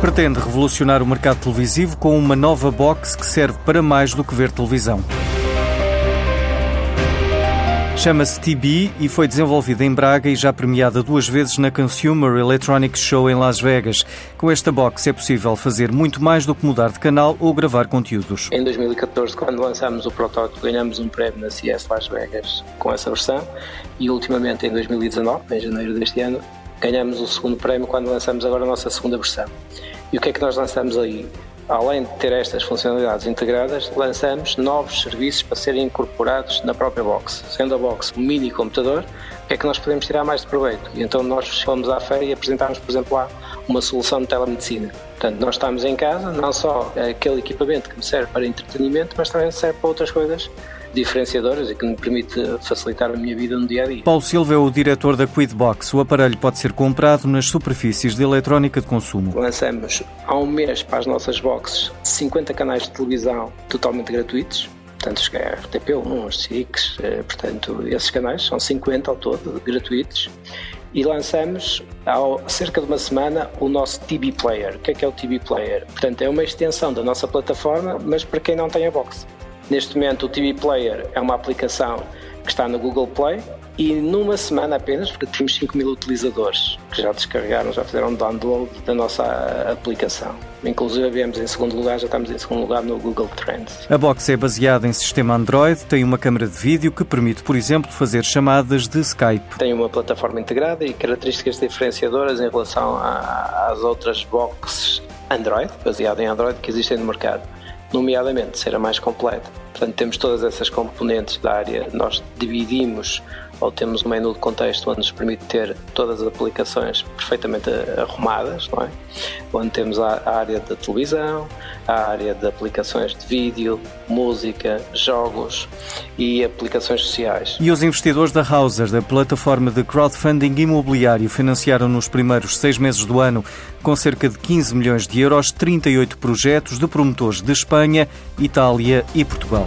Pretende revolucionar o mercado televisivo com uma nova box que serve para mais do que ver televisão. Chama-se TB e foi desenvolvida em Braga e já premiada duas vezes na Consumer Electronics Show em Las Vegas. Com esta box é possível fazer muito mais do que mudar de canal ou gravar conteúdos. Em 2014, quando lançámos o protótipo, ganhamos um prémio na CS Las Vegas com essa versão e ultimamente em 2019, em janeiro deste ano, ganhamos o segundo prémio quando lançamos agora a nossa segunda versão. E o que é que nós lançamos aí? Além de ter estas funcionalidades integradas, lançamos novos serviços para serem incorporados na própria box. Sendo a box um mini computador, o que é que nós podemos tirar mais de proveito? E então nós fomos à feira e apresentámos, por exemplo, lá uma solução de telemedicina. Portanto, nós estamos em casa, não só aquele equipamento que me serve para entretenimento, mas também serve para outras coisas diferenciadoras e que me permite facilitar a minha vida no dia a dia. Paulo Silva é o diretor da Quidbox. O aparelho pode ser comprado nas superfícies de eletrónica de consumo. Lançamos há um mês para as nossas boxes 50 canais de televisão totalmente gratuitos. Portanto, os RTP1, os SIX, eh, portanto, esses canais são 50 ao todo, gratuitos e lançamos há cerca de uma semana o nosso TB Player. O que é que é o TB Player? Portanto, é uma extensão da nossa plataforma, mas para quem não tem a box. Neste momento, o TV Player é uma aplicação que está no Google Play e numa semana apenas, porque temos 5 mil utilizadores que já descarregaram, já fizeram download da nossa aplicação. Inclusive, viemos em segundo lugar, já estamos em segundo lugar no Google Trends. A box é baseada em sistema Android, tem uma câmera de vídeo que permite, por exemplo, fazer chamadas de Skype. Tem uma plataforma integrada e características diferenciadoras em relação às outras boxes Android, baseadas em Android, que existem no mercado nomeadamente ser a mais completa. Portanto, temos todas essas componentes da área, nós dividimos ou temos um menu de contexto onde nos permite ter todas as aplicações perfeitamente arrumadas, não é? onde temos a área da televisão, a área de aplicações de vídeo, música, jogos e aplicações sociais. E os investidores da Hauser, da plataforma de crowdfunding imobiliário, financiaram nos primeiros seis meses do ano, com cerca de 15 milhões de euros, 38 projetos de promotores de Espanha, Itália e Portugal.